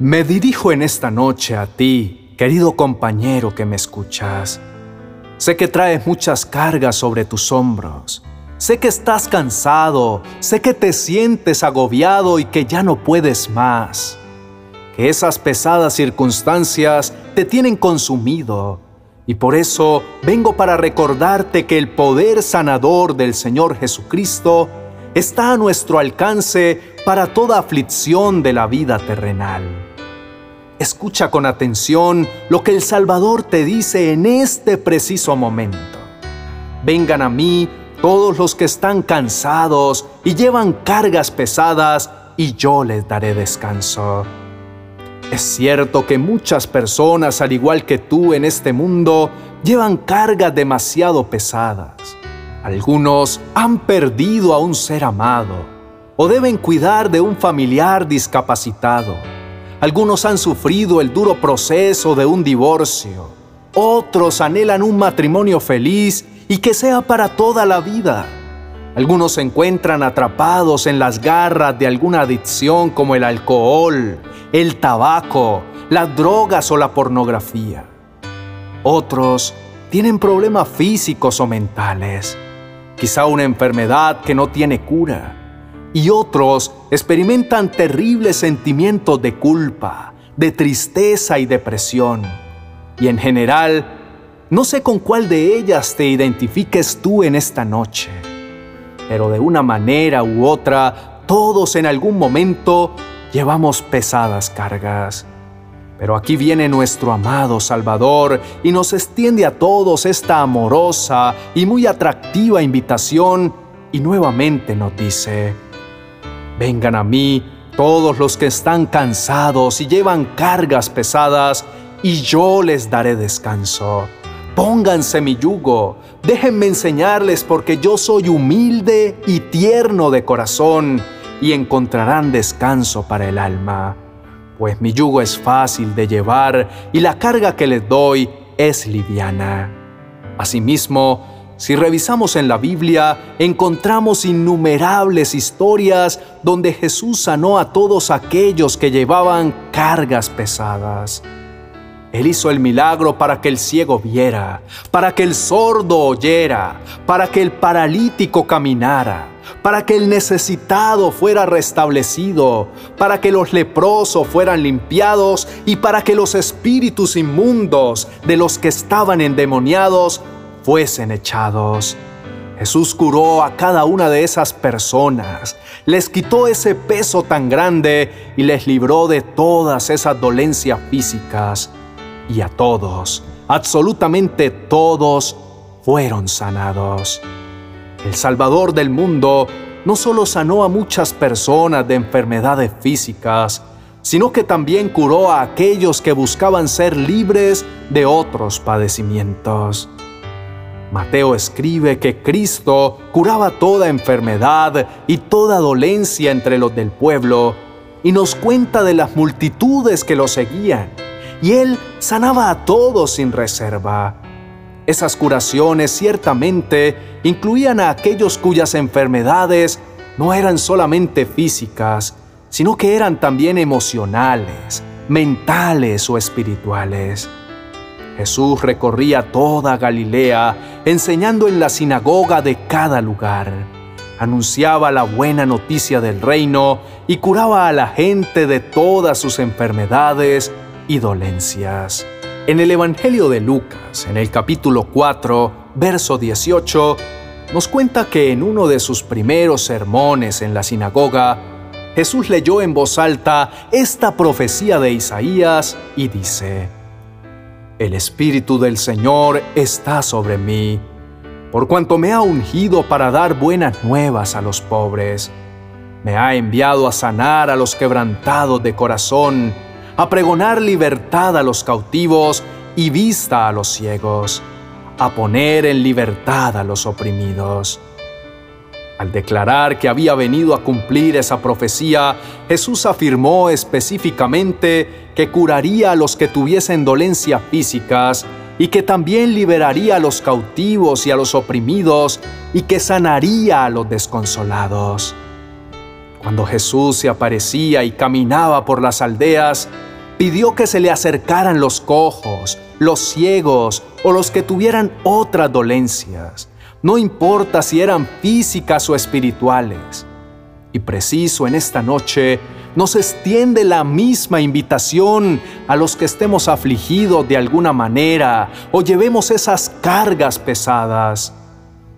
Me dirijo en esta noche a ti, querido compañero que me escuchas. Sé que traes muchas cargas sobre tus hombros. Sé que estás cansado, sé que te sientes agobiado y que ya no puedes más. Que esas pesadas circunstancias te tienen consumido. Y por eso vengo para recordarte que el poder sanador del Señor Jesucristo está a nuestro alcance para toda aflicción de la vida terrenal. Escucha con atención lo que el Salvador te dice en este preciso momento. Vengan a mí todos los que están cansados y llevan cargas pesadas, y yo les daré descanso. Es cierto que muchas personas, al igual que tú en este mundo, llevan cargas demasiado pesadas algunos han perdido a un ser amado o deben cuidar de un familiar discapacitado. Algunos han sufrido el duro proceso de un divorcio. Otros anhelan un matrimonio feliz y que sea para toda la vida. Algunos se encuentran atrapados en las garras de alguna adicción como el alcohol, el tabaco, las drogas o la pornografía. Otros tienen problemas físicos o mentales quizá una enfermedad que no tiene cura, y otros experimentan terribles sentimientos de culpa, de tristeza y depresión. Y en general, no sé con cuál de ellas te identifiques tú en esta noche, pero de una manera u otra, todos en algún momento llevamos pesadas cargas pero aquí viene nuestro amado Salvador y nos extiende a todos esta amorosa y muy atractiva invitación y nuevamente nos dice, vengan a mí todos los que están cansados y llevan cargas pesadas, y yo les daré descanso. Pónganse mi yugo, déjenme enseñarles porque yo soy humilde y tierno de corazón, y encontrarán descanso para el alma pues mi yugo es fácil de llevar y la carga que les doy es liviana. Asimismo, si revisamos en la Biblia, encontramos innumerables historias donde Jesús sanó a todos aquellos que llevaban cargas pesadas. Él hizo el milagro para que el ciego viera, para que el sordo oyera, para que el paralítico caminara para que el necesitado fuera restablecido, para que los leprosos fueran limpiados y para que los espíritus inmundos de los que estaban endemoniados fuesen echados. Jesús curó a cada una de esas personas, les quitó ese peso tan grande y les libró de todas esas dolencias físicas. Y a todos, absolutamente todos, fueron sanados. El Salvador del mundo no solo sanó a muchas personas de enfermedades físicas, sino que también curó a aquellos que buscaban ser libres de otros padecimientos. Mateo escribe que Cristo curaba toda enfermedad y toda dolencia entre los del pueblo y nos cuenta de las multitudes que lo seguían, y él sanaba a todos sin reserva. Esas curaciones ciertamente incluían a aquellos cuyas enfermedades no eran solamente físicas, sino que eran también emocionales, mentales o espirituales. Jesús recorría toda Galilea, enseñando en la sinagoga de cada lugar. Anunciaba la buena noticia del reino y curaba a la gente de todas sus enfermedades y dolencias. En el Evangelio de Lucas, en el capítulo 4, verso 18, nos cuenta que en uno de sus primeros sermones en la sinagoga, Jesús leyó en voz alta esta profecía de Isaías y dice, El Espíritu del Señor está sobre mí, por cuanto me ha ungido para dar buenas nuevas a los pobres. Me ha enviado a sanar a los quebrantados de corazón, a pregonar libertad a los cautivos y vista a los ciegos, a poner en libertad a los oprimidos. Al declarar que había venido a cumplir esa profecía, Jesús afirmó específicamente que curaría a los que tuviesen dolencias físicas y que también liberaría a los cautivos y a los oprimidos y que sanaría a los desconsolados. Cuando Jesús se aparecía y caminaba por las aldeas, pidió que se le acercaran los cojos, los ciegos o los que tuvieran otras dolencias, no importa si eran físicas o espirituales. Y preciso en esta noche nos extiende la misma invitación a los que estemos afligidos de alguna manera o llevemos esas cargas pesadas,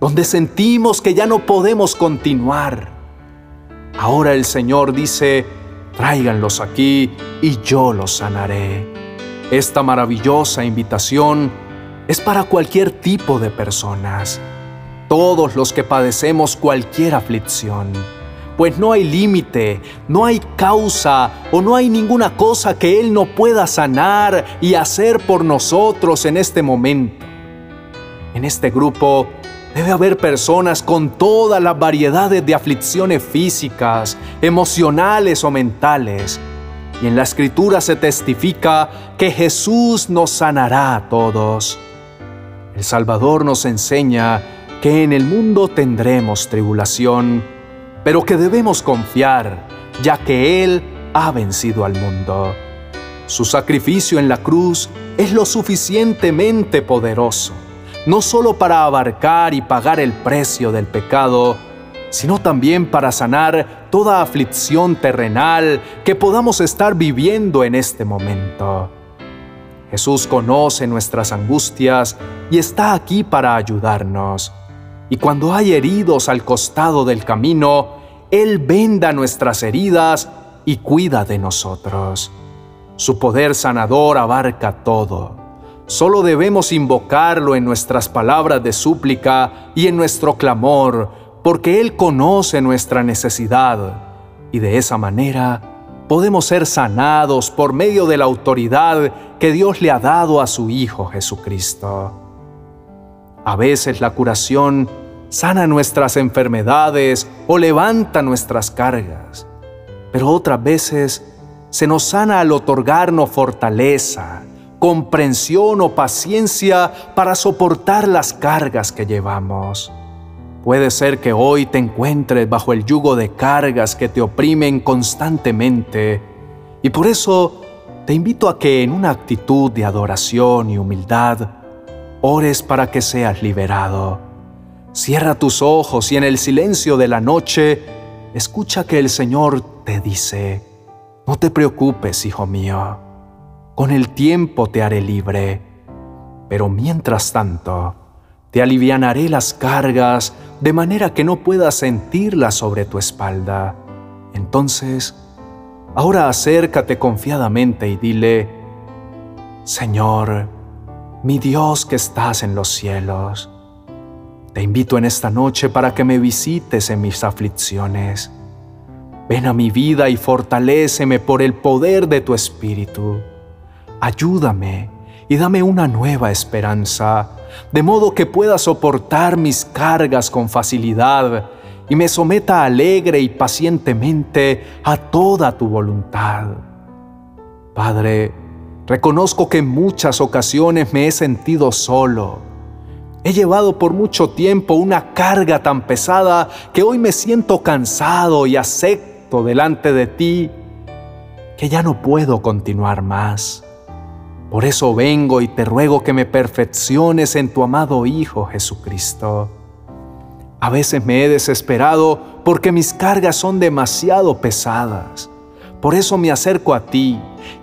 donde sentimos que ya no podemos continuar. Ahora el Señor dice, tráiganlos aquí y yo los sanaré. Esta maravillosa invitación es para cualquier tipo de personas, todos los que padecemos cualquier aflicción pues no hay límite, no hay causa o no hay ninguna cosa que Él no pueda sanar y hacer por nosotros en este momento. En este grupo debe haber personas con todas las variedades de aflicciones físicas, emocionales o mentales. Y en la escritura se testifica que Jesús nos sanará a todos. El Salvador nos enseña que en el mundo tendremos tribulación pero que debemos confiar, ya que Él ha vencido al mundo. Su sacrificio en la cruz es lo suficientemente poderoso, no solo para abarcar y pagar el precio del pecado, sino también para sanar toda aflicción terrenal que podamos estar viviendo en este momento. Jesús conoce nuestras angustias y está aquí para ayudarnos y cuando hay heridos al costado del camino, Él venda nuestras heridas y cuida de nosotros. Su poder sanador abarca todo. Solo debemos invocarlo en nuestras palabras de súplica y en nuestro clamor, porque Él conoce nuestra necesidad, y de esa manera podemos ser sanados por medio de la autoridad que Dios le ha dado a su Hijo Jesucristo. A veces la curación sana nuestras enfermedades o levanta nuestras cargas, pero otras veces se nos sana al otorgarnos fortaleza, comprensión o paciencia para soportar las cargas que llevamos. Puede ser que hoy te encuentres bajo el yugo de cargas que te oprimen constantemente y por eso te invito a que en una actitud de adoración y humildad ores para que seas liberado Cierra tus ojos y en el silencio de la noche escucha que el Señor te dice, no te preocupes, hijo mío, con el tiempo te haré libre, pero mientras tanto te alivianaré las cargas de manera que no puedas sentirlas sobre tu espalda. Entonces, ahora acércate confiadamente y dile, Señor, mi Dios que estás en los cielos, te invito en esta noche para que me visites en mis aflicciones. Ven a mi vida y fortaléceme por el poder de tu Espíritu. Ayúdame y dame una nueva esperanza, de modo que pueda soportar mis cargas con facilidad y me someta alegre y pacientemente a toda tu voluntad. Padre, reconozco que en muchas ocasiones me he sentido solo He llevado por mucho tiempo una carga tan pesada que hoy me siento cansado y acepto delante de ti que ya no puedo continuar más. Por eso vengo y te ruego que me perfecciones en tu amado Hijo Jesucristo. A veces me he desesperado porque mis cargas son demasiado pesadas. Por eso me acerco a ti.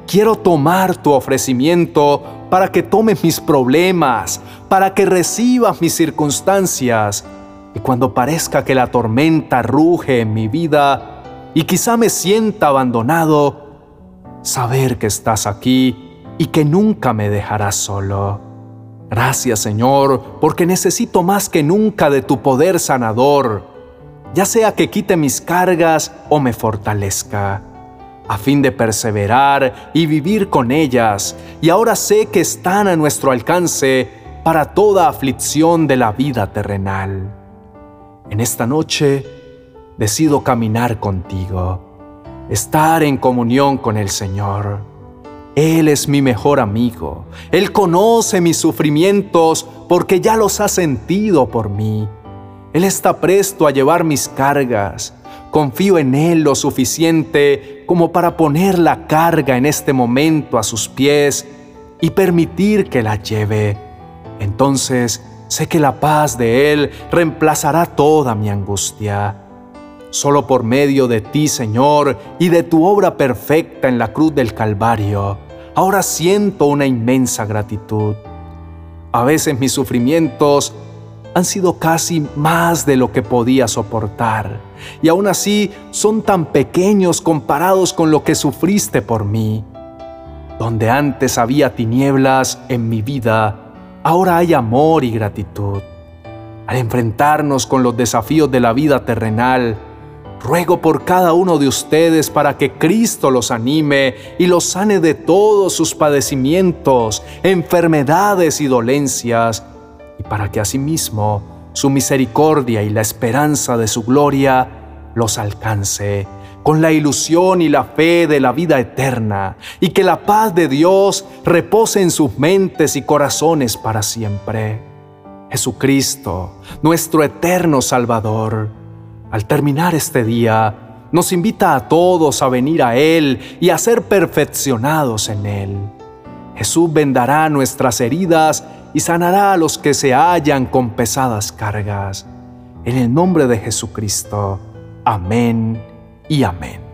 Quiero tomar tu ofrecimiento para que tomes mis problemas, para que recibas mis circunstancias. Y cuando parezca que la tormenta ruge en mi vida y quizá me sienta abandonado, saber que estás aquí y que nunca me dejarás solo. Gracias Señor, porque necesito más que nunca de tu poder sanador, ya sea que quite mis cargas o me fortalezca a fin de perseverar y vivir con ellas, y ahora sé que están a nuestro alcance para toda aflicción de la vida terrenal. En esta noche decido caminar contigo, estar en comunión con el Señor. Él es mi mejor amigo, Él conoce mis sufrimientos porque ya los ha sentido por mí. Él está presto a llevar mis cargas. Confío en Él lo suficiente como para poner la carga en este momento a sus pies y permitir que la lleve. Entonces sé que la paz de Él reemplazará toda mi angustia. Solo por medio de ti, Señor, y de tu obra perfecta en la cruz del Calvario, ahora siento una inmensa gratitud. A veces mis sufrimientos han sido casi más de lo que podía soportar, y aún así son tan pequeños comparados con lo que sufriste por mí. Donde antes había tinieblas en mi vida, ahora hay amor y gratitud. Al enfrentarnos con los desafíos de la vida terrenal, ruego por cada uno de ustedes para que Cristo los anime y los sane de todos sus padecimientos, enfermedades y dolencias, y para que asimismo su misericordia y la esperanza de su gloria los alcance con la ilusión y la fe de la vida eterna, y que la paz de Dios repose en sus mentes y corazones para siempre. Jesucristo, nuestro eterno Salvador, al terminar este día, nos invita a todos a venir a Él y a ser perfeccionados en Él. Jesús vendará nuestras heridas y sanará a los que se hallan con pesadas cargas. En el nombre de Jesucristo. Amén y amén.